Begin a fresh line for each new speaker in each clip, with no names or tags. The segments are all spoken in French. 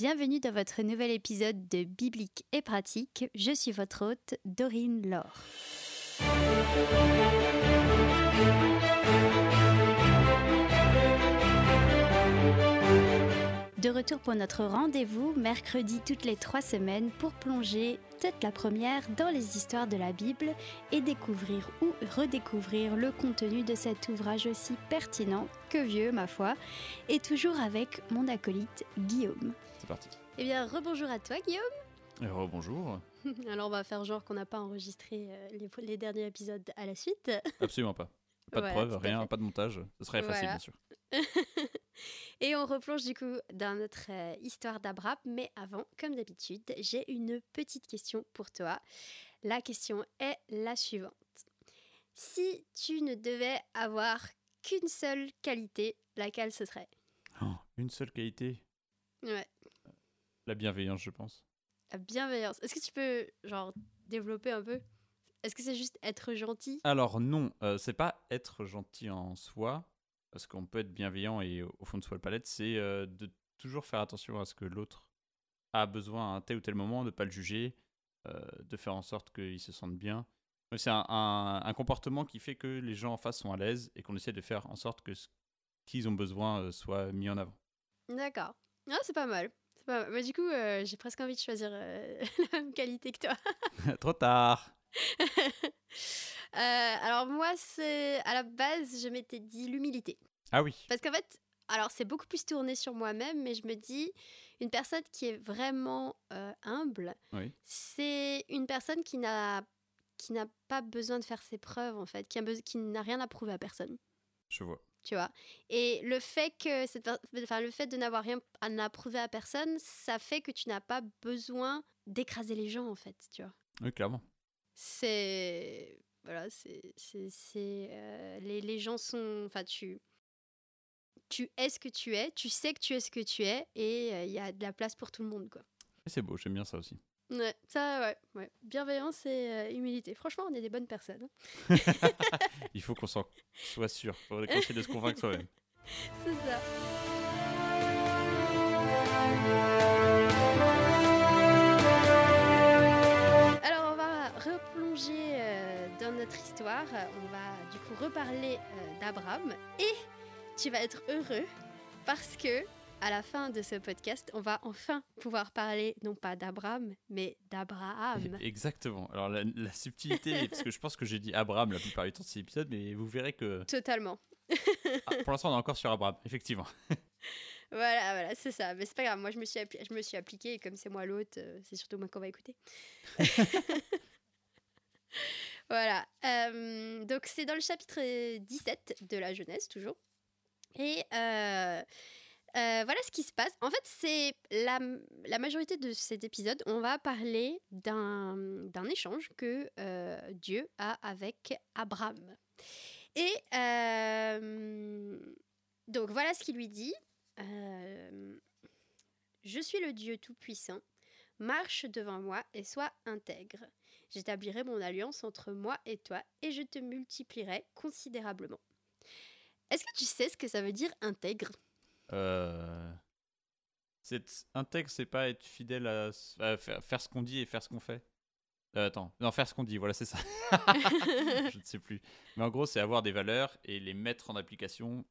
Bienvenue dans votre nouvel épisode de Biblique et pratique. Je suis votre hôte, Dorine Laure. De retour pour notre rendez-vous, mercredi toutes les trois semaines, pour plonger, peut-être la première, dans les histoires de la Bible et découvrir ou redécouvrir le contenu de cet ouvrage aussi pertinent que vieux, ma foi, et toujours avec mon acolyte Guillaume.
C'est parti.
Eh bien, rebonjour à toi, Guillaume.
Euh, bonjour.
Alors, on va faire genre qu'on n'a pas enregistré euh, les, les derniers épisodes à la suite.
Absolument pas. Pas de
Voilà, à
rien, pas de montage. Ce serait facile, bien sûr.
Et on replonge du coup dans notre euh, histoire d'Abraham. Mais avant, comme d'habitude, j'ai une petite question pour toi. La question est la suivante. Si tu ne devais avoir qu'une seule qualité, laquelle ce serait?
Oh, une seule qualité,
Ouais,
la bienveillance, je pense.
la bienveillance. Est-ce que tu peux, genre, développer un peu? Est-ce que c'est juste être gentil?
Alors non, euh, c'est pas être gentil en soi, parce qu'on peut être bienveillant et au fond de soi le palette, c'est euh, de toujours faire attention à ce que l'autre a besoin à un tel ou tel moment, de ne pas le juger, euh, de faire en sorte qu'il se sente bien. C'est un, un- un comportement qui fait que les gens en face sont à l'aise et qu'on essaie de faire en sorte que ce qu'ils ont besoin soit mis en avant.
D'accord. Ah, c'est pas mal. Pas mal. Mais du coup, euh, j'ai presque envie de choisir euh, la même qualité que toi.
Trop tard
Euh, alors moi, c'est à la base, je m'étais dit l'humilité.
Ah oui,
Parce qu'en fait, alors c'est beaucoup plus tourné sur moi-même, mais je me dis, une personne qui est vraiment euh, humble,
oui.
c'est une personne qui n'a qui n'a pas besoin de faire ses preuves en fait, qui n'a rien à prouver à personne.
Je vois.
Tu vois Et le fait que cette enfin, le fait de n'avoir rien à prouver à personne, ça fait que tu n'as pas besoin d'écraser les gens en fait, tu vois.
Oui, clairement.
c'est voilà c'est euh, les, les gens sont enfin tu tu es ce que tu es tu sais que tu es ce que tu es et euh, il y a de la place pour tout le monde quoi
c'est beau, j'aime bien ça aussi.
Ouais ça ouais, ouais. bienveillance et euh, humilité franchement on est des bonnes personnes hein.
Il faut qu'on s'en soit sûr. Il faudrait qu'on essaie de se convaincre soi-même.
c'est ça alors on va replonger euh, dans notre histoire on va du coup reparler euh, d'Abraham et tu vas être heureux parce que à la fin de ce podcast, on va enfin pouvoir parler non pas d'Abraham, mais d'Abraham.
Exactement. Alors la, la subtilité, parce que je pense que j'ai dit Abraham la plupart du temps de cet épisode, mais vous verrez que
Totalement.
ah, pour l'instant on est encore sur Abraham, effectivement.
Voilà, voilà, c'est ça. Mais c'est pas grave, moi je me suis, je me suis appliquée et comme c'est moi l'hôte, euh, c'est surtout moi qu'on va écouter. voilà. euh, donc c'est dans le chapitre 17 de la jeunesse, toujours. Et euh, euh, voilà ce qui se passe. En fait, c'est la, majorité de cet épisode, on va parler d'un échange que euh, Dieu a avec Abraham. Et euh, donc voilà ce qu'il lui dit. Je suis le Dieu Tout-Puissant. Marche devant moi et sois intègre. J'établirai mon alliance entre moi et toi et je te multiplierai considérablement. Est-ce que tu sais ce que ça veut dire intègre?
Euh... Intègre, c'est pas être fidèle à, faire, faire ce qu'on dit et faire ce qu'on fait. Euh, attends, non, faire ce qu'on dit, voilà, c'est ça. je ne sais plus. Mais en gros, c'est avoir des valeurs et les mettre en application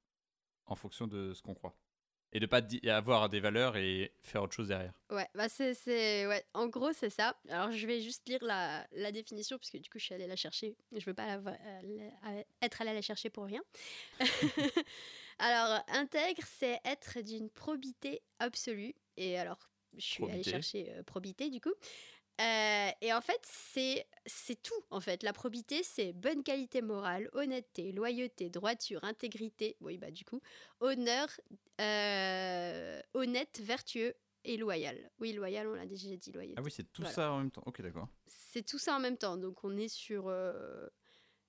en fonction de ce qu'on croit. Et de pas avoir des valeurs et faire autre chose derrière.
Ouais, bah c'est, ouais, en gros c'est ça. Alors je vais juste lire la, la définition parce que du coup je suis allée la chercher. Je veux pas la euh, la- être allée la chercher pour rien. alors intègre, c'est être d'une probité absolue. Et alors je suis allée chercher euh, probité du coup. Euh, et en fait, c'est c'est tout. En fait, la probité, c'est bonne qualité morale, honnêteté, loyauté, droiture, intégrité. Oui, bah du coup, honneur, euh, honnête, vertueux et loyal. Oui, loyal, on l'a déjà dit, loyauté.
Ah oui, c'est tout
Voilà.
ça en même temps. Ok, d'accord.
C'est tout ça en même temps. Donc, on est sur.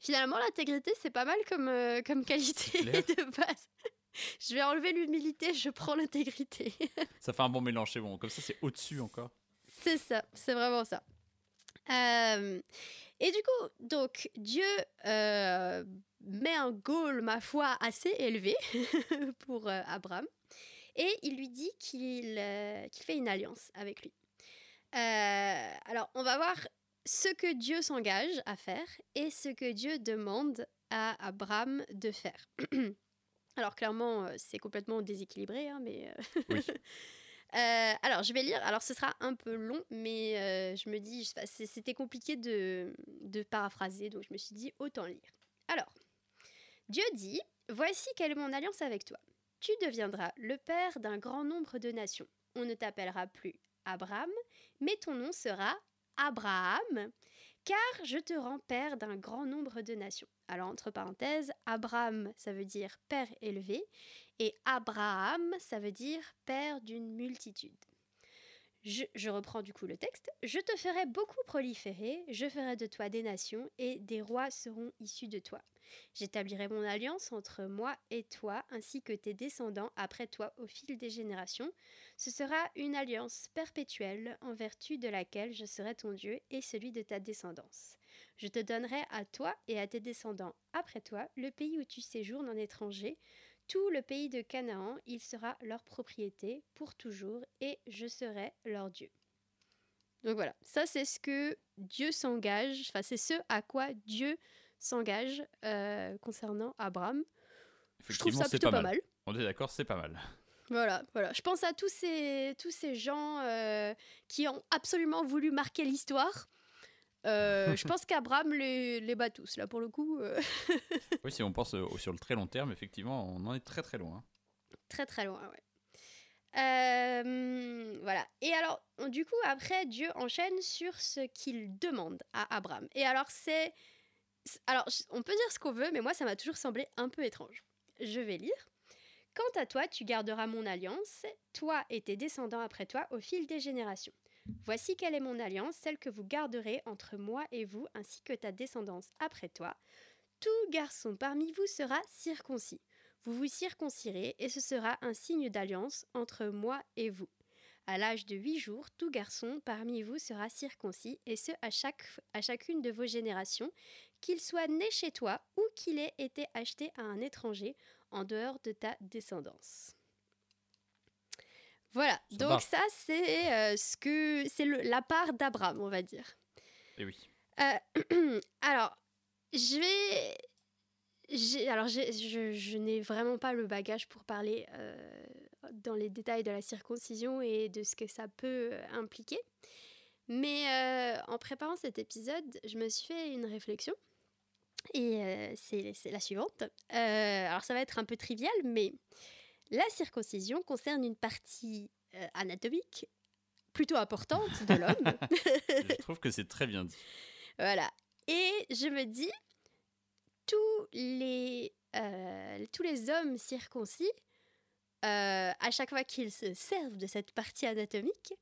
Finalement, l'intégrité, c'est pas mal comme, euh, comme qualité de base. je vais enlever l'humilité, je prends l'intégrité.
Ça fait un bon mélange, c'est bon. Comme ça, c'est au-dessus encore.
C'est ça, c'est vraiment ça. Euh, et du coup, donc, Dieu euh, met un goal, ma foi, assez élevé pour euh, Abraham. Et il lui dit qu'il qu'il fait une alliance avec lui. Alors, on va voir ce que Dieu s'engage à faire et ce que Dieu demande à Abraham de faire. alors, clairement, euh, c'est complètement déséquilibré, hein, mais... euh,
Oui.
Euh, alors, je vais lire. Alors, ce sera un peu long, mais euh, je me dis, c'était compliqué de, de paraphraser, donc je me suis dit, autant lire. Alors, Dieu dit, Voici quelle est mon alliance avec toi. Tu deviendras le père d'un grand nombre de nations. On ne t'appellera plus Abraham, mais ton nom sera Abraham, car je te rends père d'un grand nombre de nations. Alors, entre parenthèses, Abraham, ça veut dire père élevé, et Abraham, ça veut dire père d'une multitude. Je, reprends du coup le texte. Je te ferai beaucoup proliférer, je ferai de toi des nations, et des rois seront issus de toi. J'établirai mon alliance entre moi et toi, ainsi que tes descendants après toi au fil des générations. Ce sera une alliance perpétuelle en vertu de laquelle je serai ton Dieu et celui de ta descendance. Je te donnerai à toi et à tes descendants après toi le pays où tu séjournes en étranger, tout le pays de Canaan, il sera leur propriété pour toujours, et je serai leur Dieu. Donc voilà, ça c'est ce que Dieu s'engage, enfin c'est ce à quoi Dieu s'engage euh, concernant Abraham. Je trouve ça plutôt
pas mal. On est d'accord, c'est pas mal.
Voilà, voilà. Je pense à tous ces, tous ces gens euh, qui ont absolument voulu marquer l'histoire. Euh, je pense qu'Abraham les, les bat tous, là, pour le coup. euh,
Oui, si on pense euh, sur le très long terme, effectivement, on en est très très loin.
très, très loin, ouais. Euh, voilà. Et alors, on- du coup, après, Dieu enchaîne sur ce qu'il demande à Abraham. Et alors, c'est... Alors, on peut dire ce qu'on veut, mais moi, ça m'a toujours semblé un peu étrange. Je vais lire. Quant à toi, tu garderas mon alliance, toi et tes descendants après toi, au fil des générations. Voici quelle est mon alliance, celle que vous garderez entre moi et vous, ainsi que ta descendance après toi. Tout garçon parmi vous sera circoncis. Vous vous circoncirez, et ce sera un signe d'alliance entre moi et vous. À l'âge de huit jours, tout garçon parmi vous sera circoncis, et ce à, chaque, à chacune de vos générations, qu'il soit né chez toi ou qu'il ait été acheté à un étranger en dehors de ta descendance. Voilà,
Ça
donc ça c'est euh, ce que c'est la part d'Abraham, on va dire.
Et oui.
Euh, alors, je vais. Alors, je, je n'ai vraiment pas le bagage pour parler euh, dans les détails de la circoncision et de ce que ça peut euh, impliquer. Mais euh, en préparant cet épisode, je me suis fait une réflexion. Et c'est la suivante. Alors, ça va être un peu trivial, mais la circoncision concerne une partie euh, anatomique plutôt importante de l'homme.
Je trouve que c'est très bien dit.
Voilà. Et je me dis, tous les, euh, tous les hommes circoncis, euh, à chaque fois qu'ils se servent de cette partie anatomique,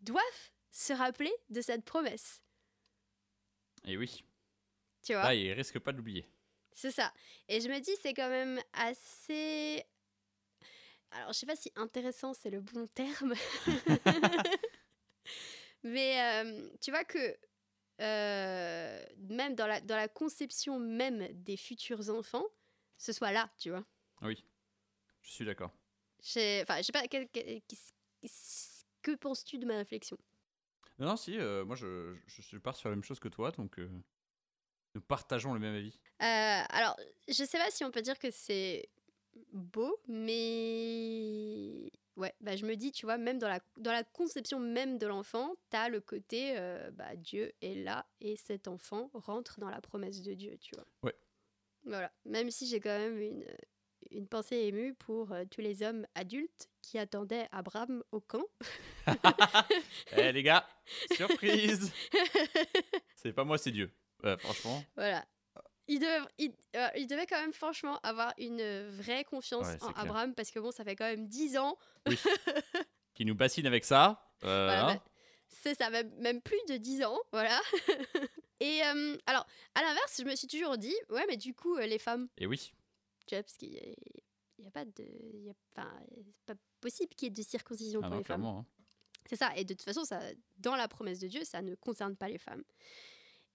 doivent se rappeler de cette promesse.
Et oui.
Tu vois?
Là, il risque pas de l'oublier.
C'est ça. Et je me dis, c'est quand même assez. Alors, je sais pas si intéressant, c'est le bon terme. Mais euh, tu vois que euh, même dans la, dans la conception même des futurs enfants, ce soit là, tu vois.
Oui. Je suis d'accord.
Enfin, je sais pas, qu'est-ce- que penses-tu de ma réflexion?
Non, non, si, euh, moi je, je, je pars sur la même chose que toi, donc euh, nous partageons le même avis.
Euh, alors, je sais pas si on peut dire que c'est beau, mais ouais, bah, je me dis, tu vois, même dans la, dans la conception même de l'enfant, t'as le côté, euh, bah, Dieu est là et cet enfant rentre dans la promesse de Dieu, tu vois.
Ouais.
Voilà, même si j'ai quand même une, une pensée émue pour euh, tous les hommes adultes qui attendaient Abraham au camp.
Eh les gars, surprise C'est pas moi, c'est Dieu. Euh, franchement,
Voilà. Il devait, il, euh, il devait quand même franchement avoir une vraie confiance
Ouais,
en
clair.
Abraham parce que bon, ça fait quand même 10 ans.
qui nous bassine avec ça. euh,
Voilà,
hein.
bah, c'est ça, même, même plus de 10 ans, voilà. Et euh, alors, à l'inverse, je me suis toujours dit, ouais, mais du coup, les femmes,
Et oui,
tu vois, parce qu'il n'y a, pas de. il Y a, enfin, c'est pas possible qu'il y ait de circoncision
ah
pour
non,
les femmes.
hein.
C'est ça. Et de toute façon, ça, dans la promesse de Dieu, ça ne concerne pas les femmes.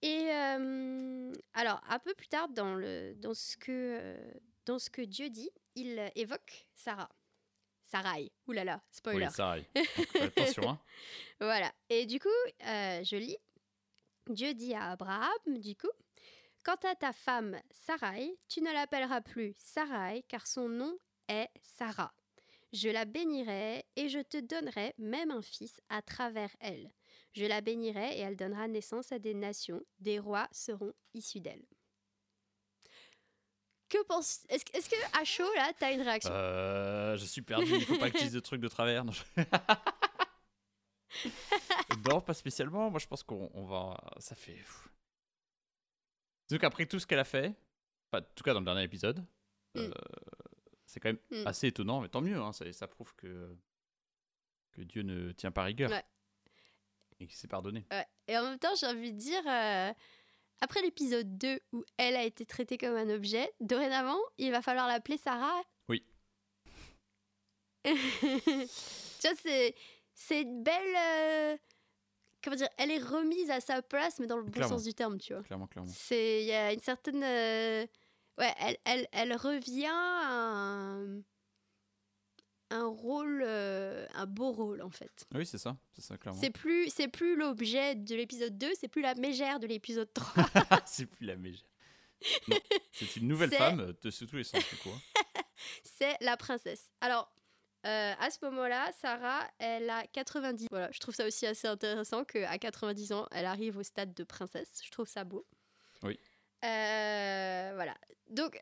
Et euh, alors, un peu plus tard, dans, le, dans, ce que, euh, dans ce que Dieu dit, il évoque Sarah. Sarai. Là là, spoiler.
Oui, Sarai. Attention, hein.
Voilà. Et du coup, euh, je lis. Dieu dit à Abraham, du coup, Quant à ta femme Sarai, tu ne l'appelleras plus Sarai, car son nom est Sarah. Je la bénirai et je te donnerai même un fils à travers elle. Je la bénirai et elle donnera naissance à des nations. Des rois seront issus d'elle. Que penses Est-ce que à chaud là, t'as une réaction?
Euh, je suis perdu, il faut pas que je dise de trucs de travers. Non, pas spécialement. Moi, je pense qu'on on va. Ça fait. Donc, après tout ce qu'elle a fait, enfin, en tout cas dans le dernier épisode, euh, c'est quand même
Mm.
assez étonnant, mais tant mieux. hein, ça, ça prouve que, que Dieu ne tient pas rigueur.
Ouais.
Et qu'il s'est pardonné.
Ouais. Et en même temps, j'ai envie de dire, euh, après l'épisode 2 où elle a été traitée comme un objet, dorénavant, il va falloir l'appeler Sarah.
Oui.
tu vois, c'est, c'est une belle. euh, comment dire Elle est remise à sa place, mais dans le bon
Clairement.
sens du terme, tu vois.
Clairement, clairement.
C'est, il y a une certaine, euh, ouais, elle, elle, elle revient à un, un rôle, euh, un beau rôle en fait.
Oui, c'est ça. C'est ça, clairement.
C'est plus, c'est plus l'objet de l'épisode 2, c'est plus la mégère de l'épisode 3.
c'est plus la mégère. C'est une nouvelle femme de sous tous les sens, coup. hein.
c'est la princesse. Alors, euh, à ce moment-là, Sarah, elle a 90. Voilà, je trouve ça aussi assez intéressant qu'à 90 ans, elle arrive au stade de princesse. Je trouve ça beau.
Oui.
Euh, voilà. Donc,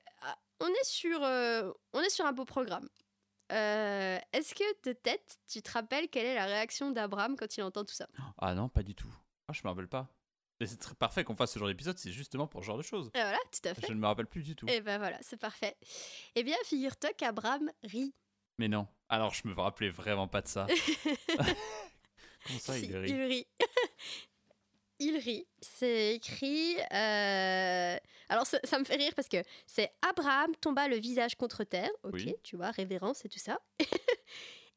on est sur, euh, on est sur un beau programme. Euh, Est-ce que de tête, tu te rappelles quelle est la réaction d'Abraham quand il entend tout ça?
Ah non, pas du tout. Ah, je me rappelle pas. Et c'est très parfait qu'on fasse ce genre d'épisode, c'est justement pour ce genre de choses.
Ah, Voilà, tout à fait.
Je ne me rappelle plus du tout.
Et ben voilà, c'est parfait. Eh bien, figure-toi qu'Abraham rit.
Mais non. Alors, je me rappelais vraiment pas de ça. Comment ça,
Si,
il rit?
il rit. Il rit. C'est écrit. euh, Alors, ça, ça me fait rire parce que c'est Abraham tomba le visage contre terre. Ok,
Oui.
tu vois, révérence et tout ça.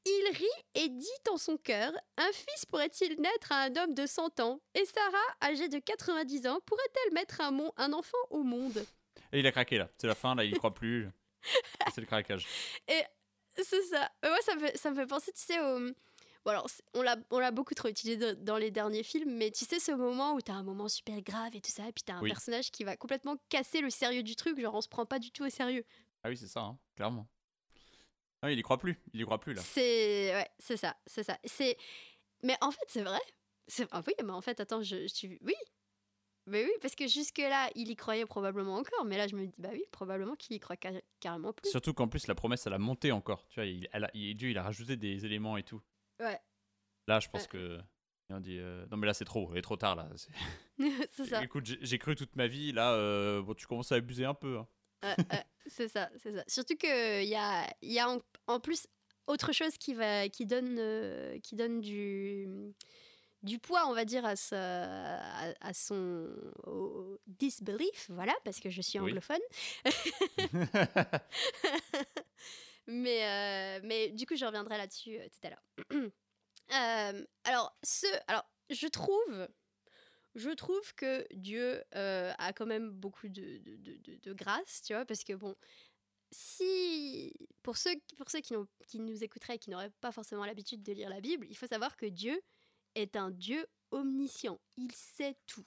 il rit et dit en son cœur Un fils pourrait-il naître à un homme de 100 ans Et Sarah, âgée de 90 ans, pourrait-elle mettre un, mon- un enfant au monde?
Et il a craqué là. C'est la fin, là, il y croit plus. C'est le craquage.
C'est ça. Moi, ça me, fait, ça me fait penser, tu sais, au. Bon, alors, on l'a, beaucoup trop utilisé dans les derniers films, mais tu sais, ce moment où t'as un moment super grave et tout ça, et puis t'as un
Oui.
personnage qui va complètement casser le sérieux du truc, genre on se prend pas du tout au sérieux.
Ah oui, c'est ça, hein, clairement. Ah, il y croit plus. Il y croit plus là.
C'est. Ouais, c'est ça, c'est ça. C'est. Mais en fait, c'est vrai. Ah oui, mais en fait, attends, je, je suis. Oui! Mais oui, parce que jusque-là, il y croyait probablement encore, mais là, je me dis, bah oui, probablement qu'il y croit car- carrément plus.
Surtout qu'en plus, la promesse, elle a monté encore. Tu vois, il, elle a- il- Dieu, il a rajouté des éléments et tout.
Ouais.
Là, je pense
Ouais.
que. On dit, euh, Non, mais là, c'est trop. Il est trop tard là. C'est-
ça.
Écoute, j'ai, cru toute ma vie. Là, euh, bon, tu commences à abuser un peu. hein.
C'est ça, c'est ça. Surtout qu'il y a, y a en, en plus autre chose qui, va, qui, donne, euh, qui donne du, du poids, on va dire, à, sa, à, à son au disbelief, voilà, parce que je suis
Oui.
mais, euh, mais du coup, je reviendrai là-dessus euh, tout à l'heure. Euh, alors, ce, alors, je trouve, je trouve que Dieu a quand même beaucoup de, de, de- grâce, tu vois, parce que bon, si pour ceux, pour ceux qui, qui nous écouteraient et qui n'auraient pas forcément l'habitude de lire la Bible, il faut savoir que Dieu est un Dieu omniscient. Il sait tout.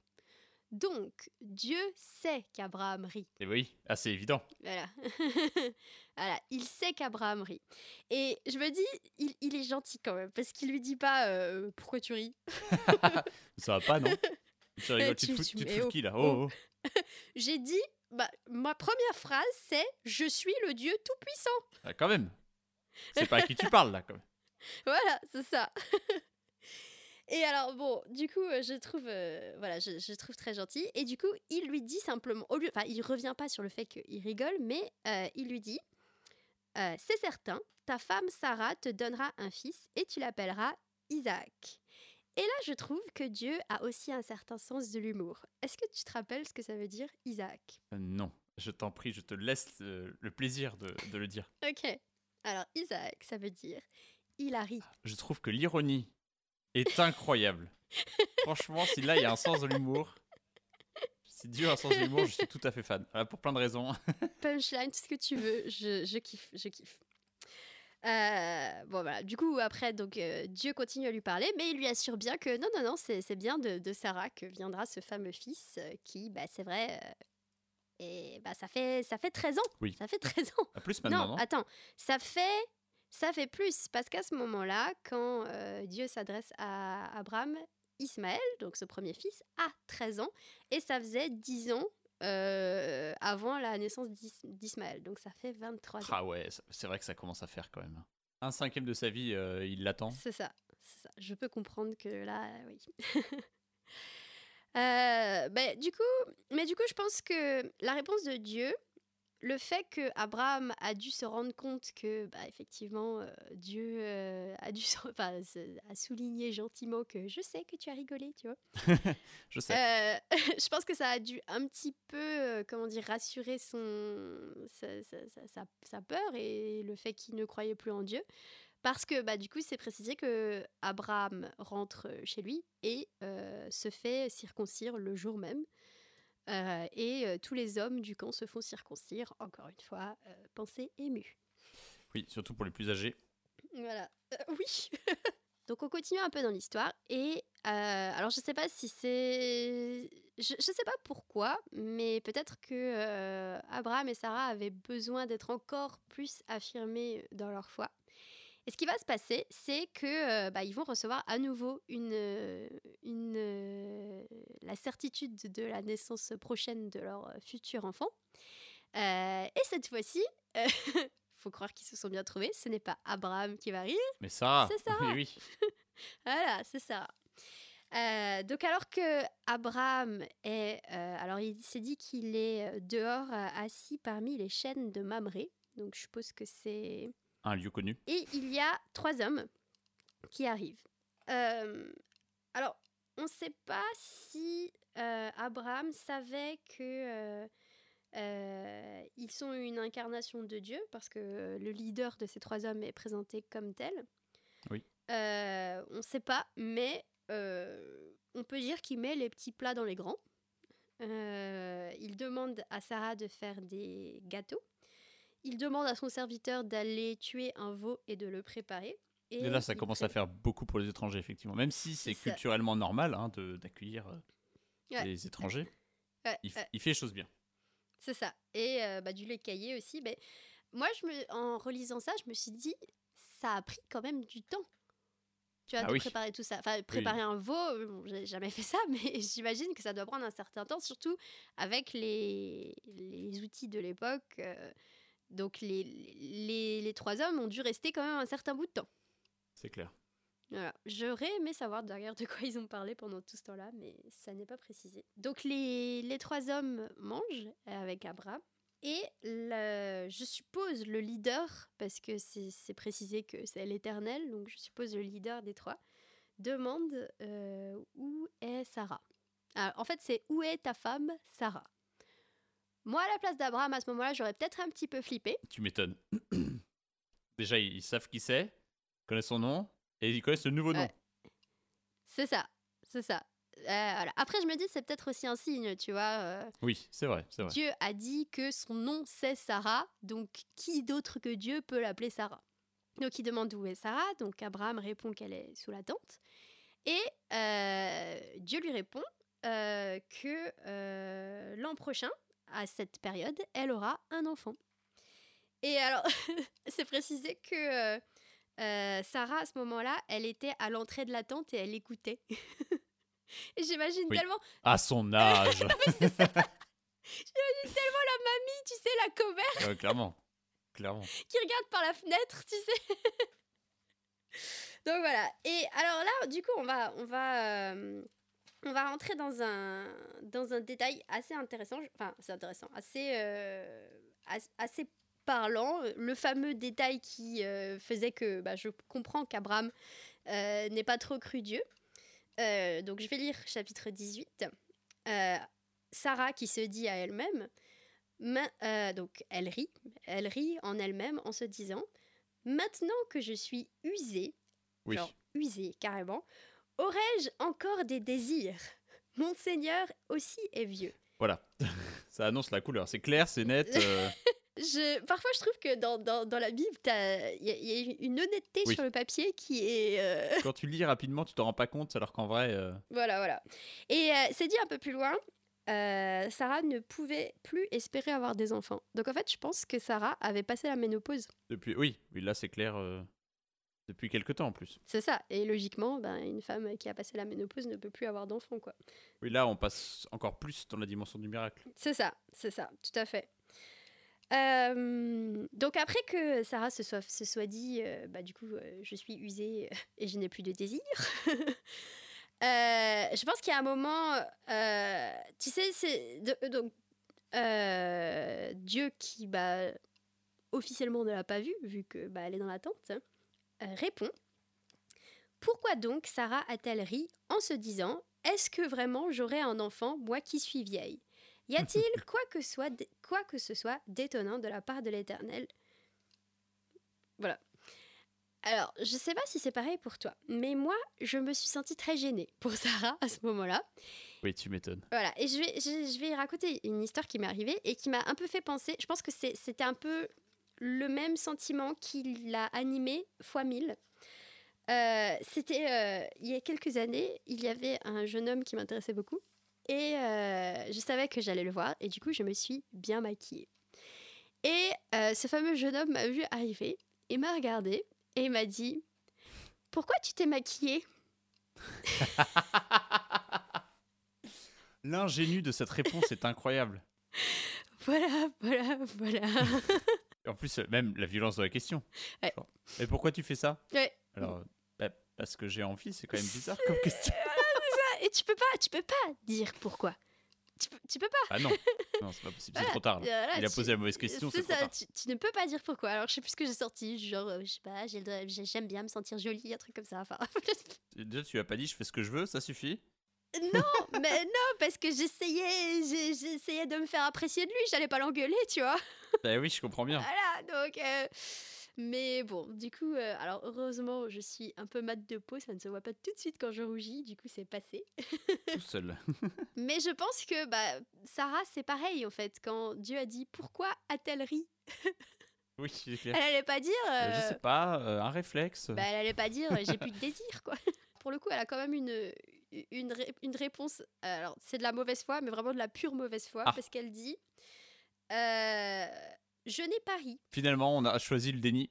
Donc, Dieu sait qu'Abraham rit.
Et oui, ah, c'est évident.
Voilà. voilà. Il sait qu'Abraham rit. Et je me dis, il, il est gentil quand même, parce qu'il lui dit pas euh, pourquoi tu ris?
Ça va pas, non? Tu rigoles, tu,
tu-
te fous,
tu-
tu te
eh
fous de
oh,
qui là?
oh.
Oh, oh.
J'ai dit, bah, ma première phrase c'est Je suis le Dieu tout-puissant.
Ah, quand même. C'est pas à qui tu parles là, quand même.
Voilà, c'est ça. Et alors, bon, du coup, euh, je trouve, euh, voilà, je, je trouve très gentil. Et du coup, il lui dit simplement, au lieu, enfin, il revient pas sur le fait qu'il rigole, mais euh, il lui dit euh, C'est certain, ta femme Sarah te donnera un fils et tu l'appelleras Isaac. Et là, je trouve que Dieu a aussi un certain sens de l'humour. Est-ce que tu te rappelles ce que ça veut dire, Isaac?
Non, je t'en prie, je te laisse le plaisir de, de le dire.
Ok. Alors, Isaac, ça veut dire Hilary.
Je trouve que l'ironie est incroyable. Franchement, si là il y a un sens de l'humour, si Dieu a un sens de l'humour, je suis tout à fait fan. Voilà, pour plein de raisons.
punchline, tout ce que tu veux. Je, je kiffe, je kiffe. Euh, bon voilà, du coup après donc euh, Dieu continue à lui parler, mais il lui assure bien que non non non c'est bien de, de Sarah que viendra ce fameux fils euh, qui bah c'est vrai et bah ça fait ça fait 13 ans.
Oui.
Ça fait 13 ans.
À plus maintenant,
non,
non,
attends, ça fait ça fait plus parce qu'à ce moment-là quand euh, Dieu s'adresse à Abraham, Ismaël, donc ce premier fils a 13 ans et ça faisait 10 ans euh, avant la naissance d'Is- d'Ismaël. Donc ça fait 23 ans.
Ah ouais, c'est vrai que ça commence à faire quand même. Un cinquième de sa vie, euh, il l'attend.
C'est ça. Je peux comprendre que là, oui. Euh, ben, du coup, mais du coup, je pense que la réponse de Dieu, le fait que Abraham a dû se rendre compte que, bah, effectivement, euh, Dieu euh, a dû, enfin, a souligné gentiment que je sais que tu as rigolé, tu vois.
Je sais.
Euh, je pense que ça a dû un petit peu, comment dire, rassurer son, sa, sa- sa- sa- peur et le fait qu'il ne croyait plus en Dieu. Parce que bah, du coup, c'est précisé que Abraham rentre chez lui et se fait circoncire le jour même. Euh, et euh, tous les hommes du camp se font circoncire, encore une fois, euh, pensée émue.
Oui, surtout pour les plus âgés.
Voilà. Oui. Donc on continue un peu dans l'histoire et euh, alors je sais pas si c'est je, je sais pas pourquoi mais peut-être que euh, Abraham et Sarah avaient besoin d'être encore plus affirmés dans leur foi. Et ce qui va se passer, c'est que euh, bah, ils vont recevoir à nouveau une, euh, une euh, la certitude de la naissance prochaine de leur futur enfant. Euh, et cette fois-ci, faut croire qu'ils se sont bien trouvés. Ce n'est pas Abraham qui va rire.
Mais Sarah,
C'est Sarah.
oui, oui.
Voilà, c'est ça. Euh, donc alors que Abraham est, euh, alors il s'est dit qu'il est dehors euh, assis parmi les chênes de Mamré. Donc je suppose que c'est
Un lieu connu.
et il y a trois hommes qui arrivent. Euh, alors, on ne sait pas si euh, Abraham savait que euh, ils sont une incarnation de Dieu, parce que le leader de ces trois hommes est présenté comme tel.
Oui.
On ne sait pas, mais on peut dire qu'il met les petits plats dans les grands. Il demande à Sarah de faire des gâteaux. Il demande à son serviteur d'aller tuer un veau et de le préparer. Et,
Et là, ça commence à faire beaucoup pour les étrangers, effectivement. Même si c'est culturellement normal hein, d'accueillir euh,
Ouais.
les étrangers,
Ouais,
il, f-
ouais,
il fait les choses bien.
c'est ça. Et euh, bah, du lait caillé aussi. Mais moi, je me, en relisant ça, je me suis dit, ça a pris quand même du temps. Tu vois,
Ah
de
oui.
préparer tout ça. Enfin, préparer un veau, euh, bon, j'ai jamais fait ça, mais j'imagine que ça doit prendre un certain temps, surtout avec les, les outils de l'époque. euh, donc, les, les, les trois hommes ont dû rester quand même un certain bout de temps.
C'est clair.
Voilà. J'aurais aimé savoir d'ailleurs de quoi ils ont parlé pendant tout ce temps-là, mais ça n'est pas précisé. Donc les, les trois hommes mangent avec Abraham. Et le- je suppose le leader, parce que c'est c'est précisé que c'est l'éternel, donc je suppose le leader des trois, demande euh, où est Sarah? Alors, en fait, c'est où est ta femme, Sarah? Moi, à la place d'Abraham, à ce moment-là, j'aurais peut-être un petit peu flippé.
Tu m'étonnes. Déjà, ils, ils savent qui c'est, connaissent son nom, et ils connaissent le nouveau nom.
C'est ça, c'est ça. Euh, voilà. Après, je me dis, c'est peut-être aussi un signe, tu vois. euh,
Oui, c'est vrai, c'est vrai.
Dieu a dit que son nom c'est Sarah, donc qui d'autre que Dieu peut l'appeler Sarah? Donc il demande où est Sarah, donc Abraham répond qu'elle est sous la tente, et euh, Dieu lui répond que l'an prochain, à cette période, elle aura un enfant. Et alors, c'est précisé que euh, euh, Sarah, à ce moment-là, elle était à l'entrée de la tente et elle écoutait. et j'imagine
Oui.
tellement
À son âge.
tellement la mamie, tu sais, la commère
clairement. Clairement.
qui regarde par la fenêtre, tu sais. Donc voilà. Et alors là, du coup, on va, on va, euh, on va rentrer dans un, dans un détail assez intéressant. Enfin, c'est intéressant, assez, euh, as- assez parlant. Le fameux détail qui euh, faisait que bah, je comprends qu'Abraham euh, n'ait pas trop cru Dieu. Donc je vais lire chapitre 18. Euh, Sarah qui se dit à elle-même, donc elle rit, elle rit en elle-même en se disant Maintenant que je suis usée,
Oui.
genre usée carrément, aurais-je encore des désirs? Mon Seigneur aussi est vieux.
Voilà. Ça annonce la couleur. C'est clair, c'est net. euh,
Je, parfois, je trouve que dans, dans, dans la Bible, il y, a une honnêteté
Oui.
sur le papier qui est. euh,
Quand tu lis rapidement, tu t'en rends pas compte, alors qu'en vrai, euh,
Voilà, voilà. Et c'est dit un peu plus loin, Sarah ne pouvait plus espérer avoir des enfants. Donc en fait, je pense que Sarah avait passé la ménopause.
depuis. Oui, oui, là c'est clair. Depuis quelque temps en plus.
C'est ça. Et logiquement, ben, une femme qui a passé la ménopause ne peut plus avoir d'enfants, quoi.
Oui, là on passe encore plus dans la dimension du miracle.
C'est ça, c'est ça, tout à fait. Euh, donc après que Sarah se soit, se soit dit, euh, bah, du coup, euh, je suis usée et je n'ai plus de désir, je pense qu'il y a un moment, tu sais, c'est donc Dieu qui, bah, officiellement ne l'a pas vue, vu que bah, elle est dans la tente, hein, répond. Pourquoi donc Sarah a-t-elle ri en se disant Est-ce que vraiment j'aurai un enfant, moi qui suis vieille? Y a-t-il quoi que, soit, quoi que ce soit d'étonnant de la part de l'Éternel? Voilà. Alors, je sais pas si c'est pareil pour toi, mais moi, je me suis sentie très gênée pour Sarah à ce moment-là.
Oui, tu m'étonnes.
Voilà, et je vais, je, je vais raconter une histoire qui m'est arrivée et qui m'a un peu fait penser. Je pense que c'était un peu le même sentiment qui l'a animé fois mille. Euh, c'était euh, il y a quelques années, il y avait un jeune homme qui m'intéressait beaucoup et euh, je savais que j'allais le voir et du coup je me suis bien maquillée. Et ce fameux jeune homme m'a vu arriver et m'a regardé et m'a dit Pourquoi tu t'es maquillée?
L'ingénu de cette réponse est incroyable.
Voilà, voilà, voilà.
En plus, euh, même la violence de la question.
Ouais.
Genre, Mais pourquoi tu fais ça?
Ouais.
Alors, bah, parce que j'ai envie, c'est quand même bizarre comme question.
Et tu peux pas, tu peux pas dire pourquoi. Tu peux, tu peux pas.
Ah non, non, c'est pas possible, c'est trop tard. là.
Voilà,
Il a
tu-
posé la mauvaise question, c'est
ça,
tard.
tu, tu ne peux pas dire pourquoi. Alors je sais plus ce que j'ai sorti, genre euh, je sais pas, j'aime bien me sentir jolie, un truc comme ça. Enfin,
Déjà, tu as pas dit, je fais ce que je veux, ça suffit?
Non, mais non, parce que j'essayais, j'essayais de me faire apprécier de lui, j'allais pas l'engueuler, tu vois.
Bah oui, je comprends bien.
Voilà, donc. euh, Mais bon, du coup, euh, alors heureusement, je suis un peu mat de peau, ça ne se voit pas tout de suite quand je rougis, du coup, c'est passé.
Tout seul.
Mais je pense que bah, Sarah, c'est pareil en fait. Quand Dieu a dit pourquoi a-t-elle ri
Oui, c'est clair.
Elle allait pas dire.
Euh, Je
euh,
sais pas, un réflexe.
bah, elle allait pas dire j'ai plus de désir quoi. Pour le coup, elle a quand même une, une, ré- une réponse. Alors, c'est de la mauvaise foi, mais vraiment de la pure mauvaise foi,
Ah.
parce qu'elle dit euh, Je n'ai pas ri.
Finalement, on a choisi le déni.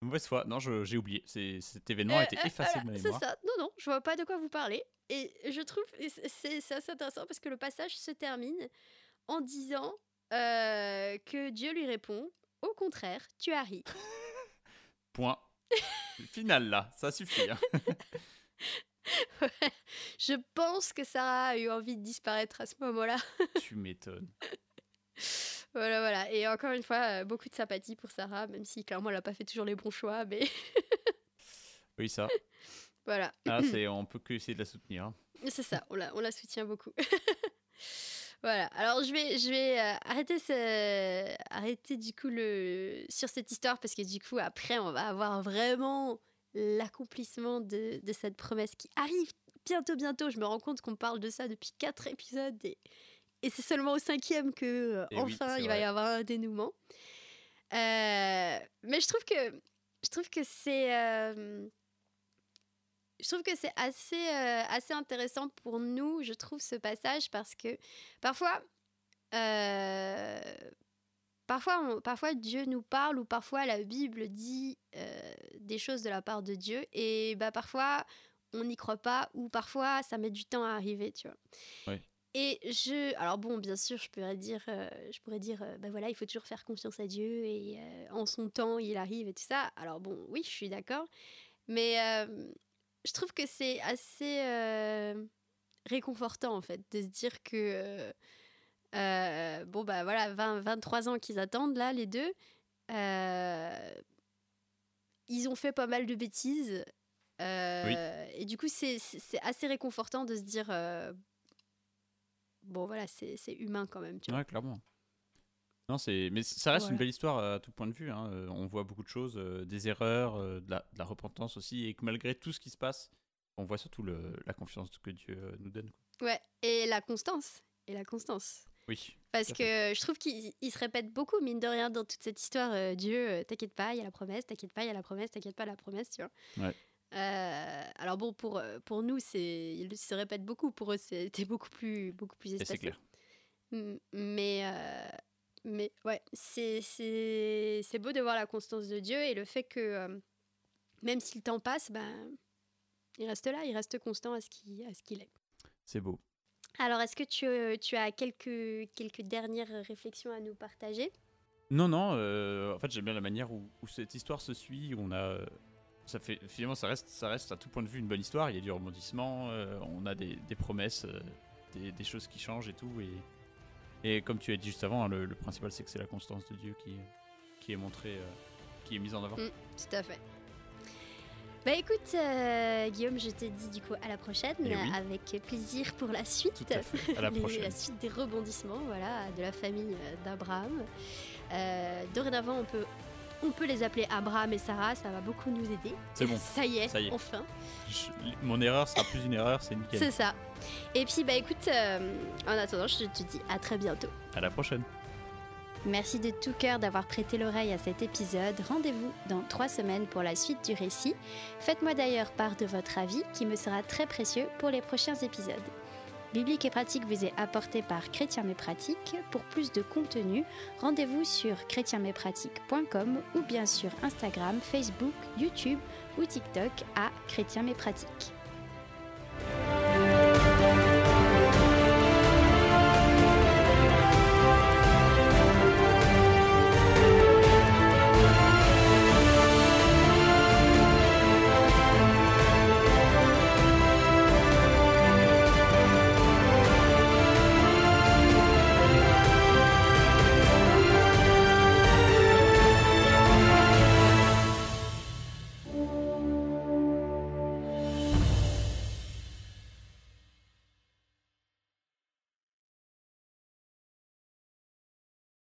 Mauvaise foi. Non, j'ai oublié. C'est- Cet événement a
Euh,
été
euh,
effacé de ma
C'est
mémoire.
ça. Non, non, je vois pas de quoi vous parlez. Et je trouve c'est- c'est c'est assez intéressant parce que le passage se termine en disant que Dieu lui répond Au contraire, tu as ri.
Point. Final là, ça suffit. hein.
Je pense que Sarah a eu envie de disparaître à ce moment-là.
tu m'étonnes.
Voilà, voilà. Et encore une fois, euh, beaucoup de sympathie pour Sarah, même si clairement elle n'a pas fait toujours les bons choix. Mais
Oui, ça.
voilà.
Ah, c'est, on peut que essayer de la soutenir. hein.
C'est ça, on la, on la soutient beaucoup. voilà, alors je vais, je vais euh, arrêter, ce, arrêter du coup le, sur cette histoire parce que du coup après on va avoir vraiment l'accomplissement de, de cette promesse qui arrive bientôt, bientôt. Je me rends compte qu'on parle de ça depuis quatre épisodes et, et c'est seulement au cinquième que euh,
oui,
enfin il va y avoir un dénouement. Euh, mais je trouve que, je trouve que c'est... euh, je trouve que c'est assez, assez intéressant pour nous, je trouve, ce passage, parce que parfois, parfois, on- parfois Dieu nous parle ou parfois la Bible dit euh, des choses de la part de Dieu et bah, parfois on n'y croit pas ou parfois ça met du temps à arriver, tu vois. Et je, alors bon, bien sûr, je pourrais dire, euh, je pourrais dire, euh, bah voilà, il faut toujours faire confiance à Dieu et euh, en son temps il arrive et tout ça. Alors bon, oui, je suis d'accord, mais euh, je trouve que c'est assez réconfortant en fait de se dire que euh, bon bah voilà 20, 23 ans qu'ils attendent là les deux euh, ils ont fait pas mal de bêtises euh, et du coup c'est assez réconfortant de se dire bon voilà c'est humain quand même tu vois
Ouais, clairement. Non, c'est, mais ça reste
Voilà.
une belle histoire à tout point de vue. hein. On voit beaucoup de choses, des erreurs, de, la, de la repentance aussi, et que malgré tout ce qui se passe, on voit surtout le, la confiance que Dieu nous donne. quoi.
ouais et la constance et la constance
Oui.
Parce que je trouve qu'il il se répète beaucoup, mine de rien, dans toute cette histoire. euh, Dieu, euh, t'inquiète pas, il y a la promesse, t'inquiète pas, il y a la promesse, t'inquiète pas, la promesse, tu vois.
Ouais.
Euh, alors bon, pour, pour nous, c'est, il se répète beaucoup. Pour eux, c'était beaucoup plus, beaucoup plus
c'est
espacé.
clair.
Mais, mais ouais, c'est, beau de voir la constance de Dieu et le fait que même si le temps passe, ben, il reste là, il reste constant à ce qu'il, à ce qu'il est.
C'est beau.
Alors, est-ce que tu, euh, tu as quelques, quelques dernières réflexions à nous partager?
Non, non, euh, en fait, j'aime bien la manière où, où cette histoire se suit. Où on a. euh, Ça fait, finalement, ça reste, ça reste à tout point de vue une bonne histoire. Il y a du rebondissement, euh, on a des, des promesses, euh, des, des choses qui changent et tout. Et, et comme tu as dit juste avant, hein, le, le principal, c'est que c'est la constance de Dieu qui, qui est montrée, qui est mise en avant.
Mm. Tout à fait. Bah écoute, euh, Guillaume, je te dis du coup à la prochaine,
Eh oui.
avec plaisir pour la suite.
Tout à fait. À la
Les-
prochaine.
la suite des rebondissements, voilà, de la famille euh, d'Abraham. Euh, dorénavant, on peut, on peut les appeler Abraham et Sarah, ça va beaucoup nous aider.
C'est bon.
ça y est,
Ça y est.
enfin.
Je- mon erreur sera plus une erreur, c'est nickel.
C'est ça. Et puis, bah écoute, euh, en attendant, je te dis à très bientôt.
À la prochaine.
Merci de tout cœur d'avoir prêté l'oreille à cet épisode. Rendez-vous dans trois semaines pour la suite du récit. Faites-moi d'ailleurs part de votre avis qui me sera très précieux pour les prochains épisodes. Biblique et pratique vous est apporté par Chrétien mais pratique. Pour plus de contenu, rendez-vous sur chrétienmespratique.com ou bien sur Instagram, Facebook, YouTube ou TikTok à Chrétien mais pratique.